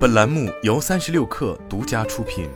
本栏目由三十六氪独家出品。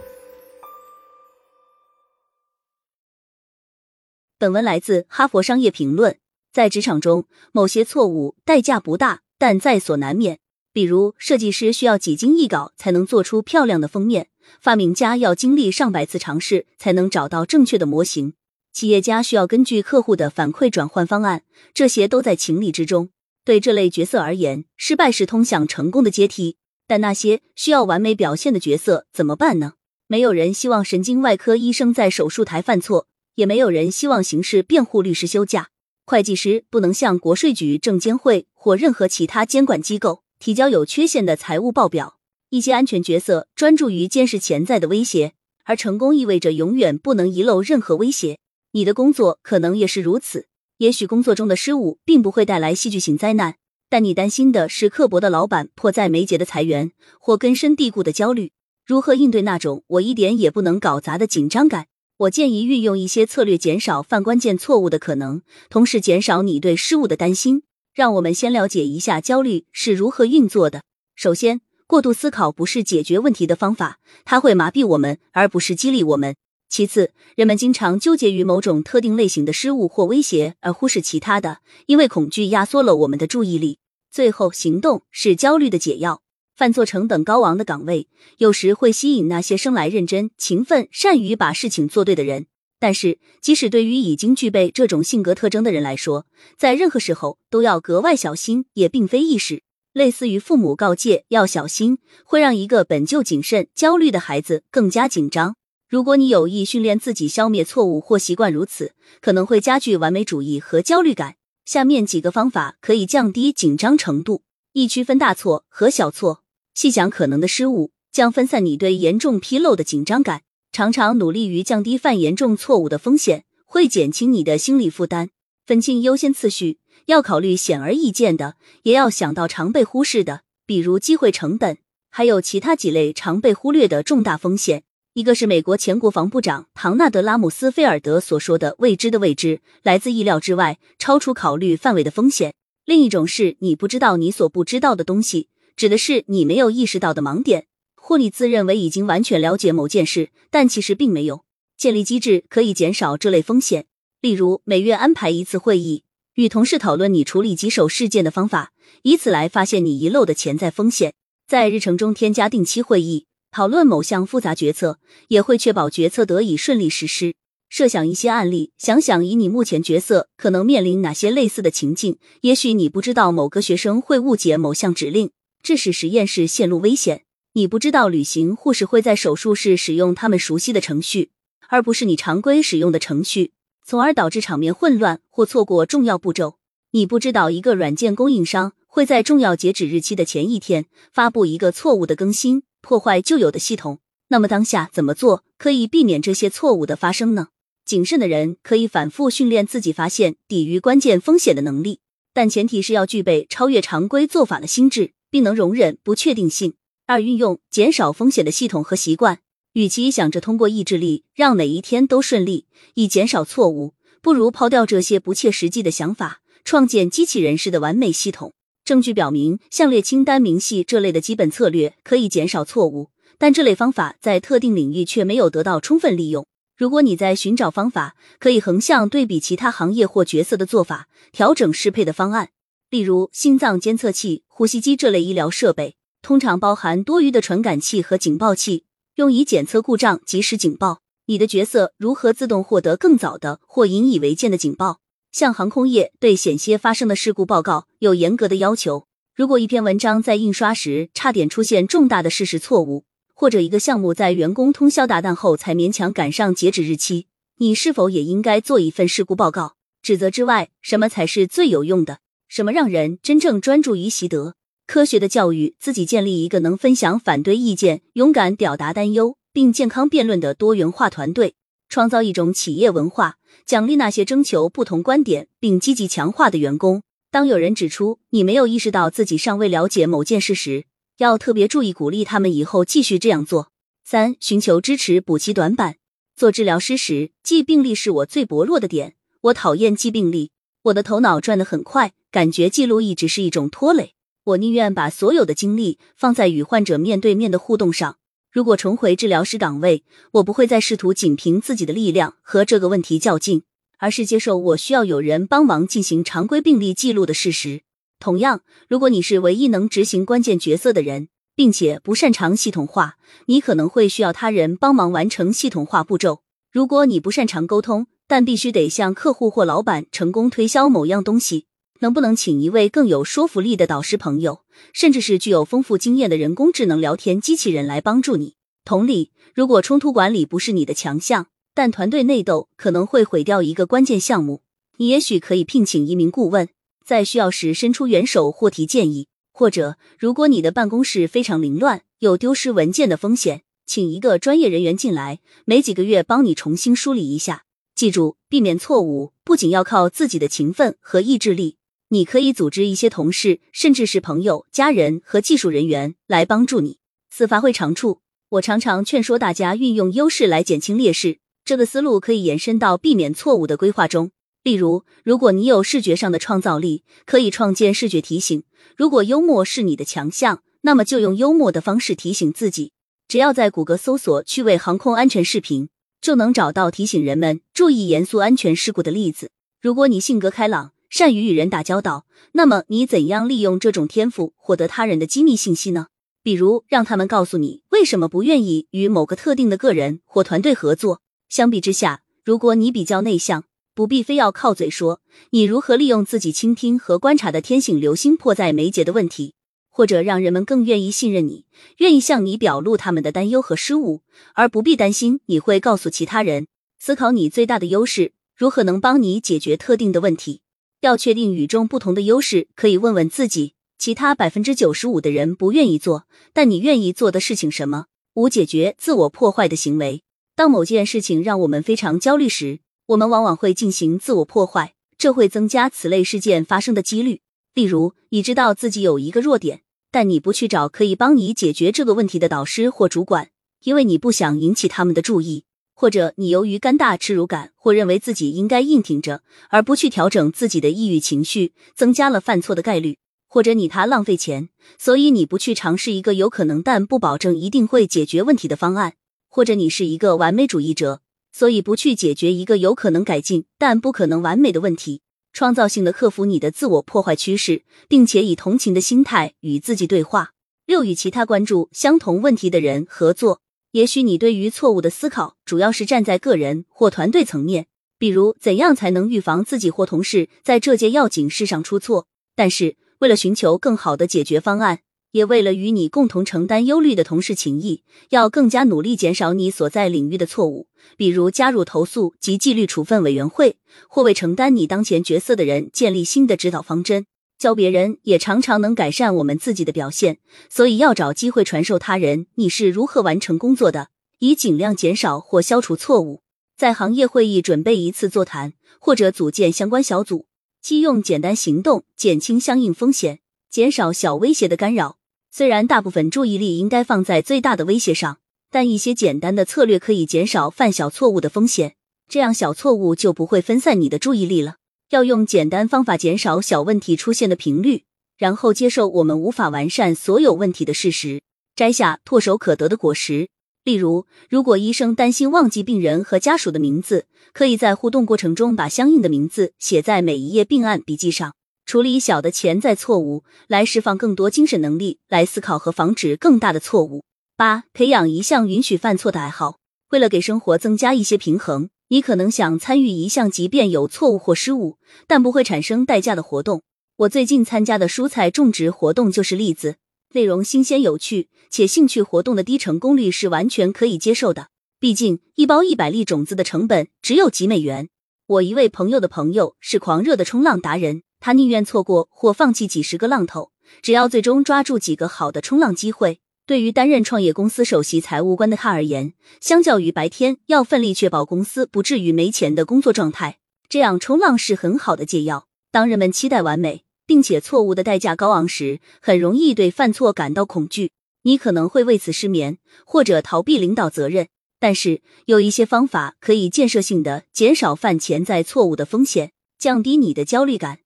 本文来自《哈佛商业评论》。在职场中，某些错误代价不大，但在所难免。比如，设计师需要几经易稿才能做出漂亮的封面；发明家要经历上百次尝试才能找到正确的模型；企业家需要根据客户的反馈转换方案，这些都在情理之中。对这类角色而言，失败是通向成功的阶梯。但那些需要完美表现的角色怎么办呢？没有人希望神经外科医生在手术台犯错，也没有人希望刑事辩护律师休假。会计师不能向国税局、证监会或任何其他监管机构提交有缺陷的财务报表。一些安全角色专注于监视潜在的威胁，而成功意味着永远不能遗漏任何威胁。你的工作可能也是如此。也许工作中的失误并不会带来戏剧性灾难。但你担心的是刻薄的老板、迫在眉睫的裁员或根深蒂固的焦虑。如何应对那种我一点也不能搞砸的紧张感？我建议运用一些策略，减少犯关键错误的可能，同时减少你对失误的担心。让我们先了解一下焦虑是如何运作的。首先，过度思考不是解决问题的方法，它会麻痹我们，而不是激励我们。其次，人们经常纠结于某种特定类型的失误或威胁，而忽视其他的，因为恐惧压缩了我们的注意力。最后，行动是焦虑的解药。犯错成本高昂的岗位，有时会吸引那些生来认真、勤奋、善于把事情做对的人。但是，即使对于已经具备这种性格特征的人来说，在任何时候都要格外小心，也并非易事。类似于父母告诫要小心，会让一个本就谨慎、焦虑的孩子更加紧张。如果你有意训练自己消灭错误或习惯如此，可能会加剧完美主义和焦虑感。下面几个方法可以降低紧张程度：一、区分大错和小错，细想可能的失误，将分散你对严重纰漏的紧张感。常常努力于降低犯严重错误的风险，会减轻你的心理负担。分清优先次序，要考虑显而易见的，也要想到常被忽视的，比如机会成本，还有其他几类常被忽略的重大风险。一个是美国前国防部长唐纳德·拉姆斯菲尔德所说的“未知的未知，来自意料之外，超出考虑范围的风险”。另一种是你不知道你所不知道的东西，指的是你没有意识到的盲点，或你自认为已经完全了解某件事，但其实并没有。建立机制可以减少这类风险，例如每月安排一次会议，与同事讨论你处理棘手事件的方法，以此来发现你遗漏的潜在风险。在日程中添加定期会议。讨论某项复杂决策，也会确保决策得以顺利实施。设想一些案例，想想以你目前角色可能面临哪些类似的情境。也许你不知道某个学生会误解某项指令，致使实验室陷入危险；你不知道旅行护士会在手术室使用他们熟悉的程序，而不是你常规使用的程序，从而导致场面混乱或错过重要步骤。你不知道一个软件供应商会在重要截止日期的前一天发布一个错误的更新。破坏旧有的系统，那么当下怎么做可以避免这些错误的发生呢？谨慎的人可以反复训练自己发现、抵御关键风险的能力，但前提是要具备超越常规做法的心智，并能容忍不确定性。二、运用减少风险的系统和习惯。与其想着通过意志力让每一天都顺利以减少错误，不如抛掉这些不切实际的想法，创建机器人式的完美系统。证据表明，项列清单明细这类的基本策略可以减少错误，但这类方法在特定领域却没有得到充分利用。如果你在寻找方法，可以横向对比其他行业或角色的做法，调整适配的方案。例如，心脏监测器、呼吸机这类医疗设备通常包含多余的传感器和警报器，用以检测故障，及时警报。你的角色如何自动获得更早的或引以为戒的警报？像航空业对险些发生的事故报告有严格的要求。如果一篇文章在印刷时差点出现重大的事实错误，或者一个项目在员工通宵达旦后才勉强赶上截止日期，你是否也应该做一份事故报告？指责之外，什么才是最有用的？什么让人真正专注于习得科学的教育？自己建立一个能分享反对意见、勇敢表达担忧并健康辩论的多元化团队。创造一种企业文化，奖励那些征求不同观点并积极强化的员工。当有人指出你没有意识到自己尚未了解某件事时，要特别注意鼓励他们以后继续这样做。三、寻求支持补齐短板。做治疗师时，记病历是我最薄弱的点。我讨厌记病历，我的头脑转得很快，感觉记录一直是一种拖累。我宁愿把所有的精力放在与患者面对面的互动上。如果重回治疗师岗位，我不会再试图仅凭自己的力量和这个问题较劲，而是接受我需要有人帮忙进行常规病例记录的事实。同样，如果你是唯一能执行关键角色的人，并且不擅长系统化，你可能会需要他人帮忙完成系统化步骤。如果你不擅长沟通，但必须得向客户或老板成功推销某样东西。能不能请一位更有说服力的导师朋友，甚至是具有丰富经验的人工智能聊天机器人来帮助你？同理，如果冲突管理不是你的强项，但团队内斗可能会毁掉一个关键项目，你也许可以聘请一名顾问，在需要时伸出援手或提建议。或者，如果你的办公室非常凌乱，有丢失文件的风险，请一个专业人员进来，每几个月帮你重新梳理一下。记住，避免错误不仅要靠自己的勤奋和意志力。你可以组织一些同事，甚至是朋友、家人和技术人员来帮助你。此发挥长处。我常常劝说大家运用优势来减轻劣势，这个思路可以延伸到避免错误的规划中。例如，如果你有视觉上的创造力，可以创建视觉提醒；如果幽默是你的强项，那么就用幽默的方式提醒自己。只要在谷歌搜索“趣味航空安全视频”，就能找到提醒人们注意严肃安全事故的例子。如果你性格开朗，善于与人打交道，那么你怎样利用这种天赋获得他人的机密信息呢？比如让他们告诉你为什么不愿意与某个特定的个人或团队合作。相比之下，如果你比较内向，不必非要靠嘴说，你如何利用自己倾听和观察的天性留心迫在眉睫的问题，或者让人们更愿意信任你，愿意向你表露他们的担忧和失误，而不必担心你会告诉其他人。思考你最大的优势如何能帮你解决特定的问题。要确定与众不同的优势，可以问问自己：其他百分之九十五的人不愿意做，但你愿意做的事情什么？五、解决自我破坏的行为。当某件事情让我们非常焦虑时，我们往往会进行自我破坏，这会增加此类事件发生的几率。例如，你知道自己有一个弱点，但你不去找可以帮你解决这个问题的导师或主管，因为你不想引起他们的注意。或者你由于肝大耻辱感，或认为自己应该硬挺着，而不去调整自己的抑郁情绪，增加了犯错的概率；或者你怕浪费钱，所以你不去尝试一个有可能但不保证一定会解决问题的方案；或者你是一个完美主义者，所以不去解决一个有可能改进但不可能完美的问题。创造性的克服你的自我破坏趋势，并且以同情的心态与自己对话。六与其他关注相同问题的人合作。也许你对于错误的思考主要是站在个人或团队层面，比如怎样才能预防自己或同事在这件要紧事上出错。但是，为了寻求更好的解决方案，也为了与你共同承担忧虑的同事情谊，要更加努力减少你所在领域的错误，比如加入投诉及纪律处分委员会，或为承担你当前角色的人建立新的指导方针。教别人也常常能改善我们自己的表现，所以要找机会传授他人你是如何完成工作的，以尽量减少或消除错误。在行业会议准备一次座谈，或者组建相关小组，即用简单行动减轻相应风险，减少小威胁的干扰。虽然大部分注意力应该放在最大的威胁上，但一些简单的策略可以减少犯小错误的风险，这样小错误就不会分散你的注意力了。要用简单方法减少小问题出现的频率，然后接受我们无法完善所有问题的事实，摘下唾手可得的果实。例如，如果医生担心忘记病人和家属的名字，可以在互动过程中把相应的名字写在每一页病案笔记上，处理小的潜在错误，来释放更多精神能力来思考和防止更大的错误。八、培养一项允许犯错的爱好，为了给生活增加一些平衡。你可能想参与一项即便有错误或失误，但不会产生代价的活动。我最近参加的蔬菜种植活动就是例子。内容新鲜有趣，且兴趣活动的低成功率是完全可以接受的。毕竟一包一百粒种子的成本只有几美元。我一位朋友的朋友是狂热的冲浪达人，他宁愿错过或放弃几十个浪头，只要最终抓住几个好的冲浪机会。对于担任创业公司首席财务官的他而言，相较于白天要奋力确保公司不至于没钱的工作状态，这样冲浪是很好的解药。当人们期待完美，并且错误的代价高昂时，很容易对犯错感到恐惧。你可能会为此失眠，或者逃避领导责任。但是有一些方法可以建设性的减少犯潜在错误的风险，降低你的焦虑感。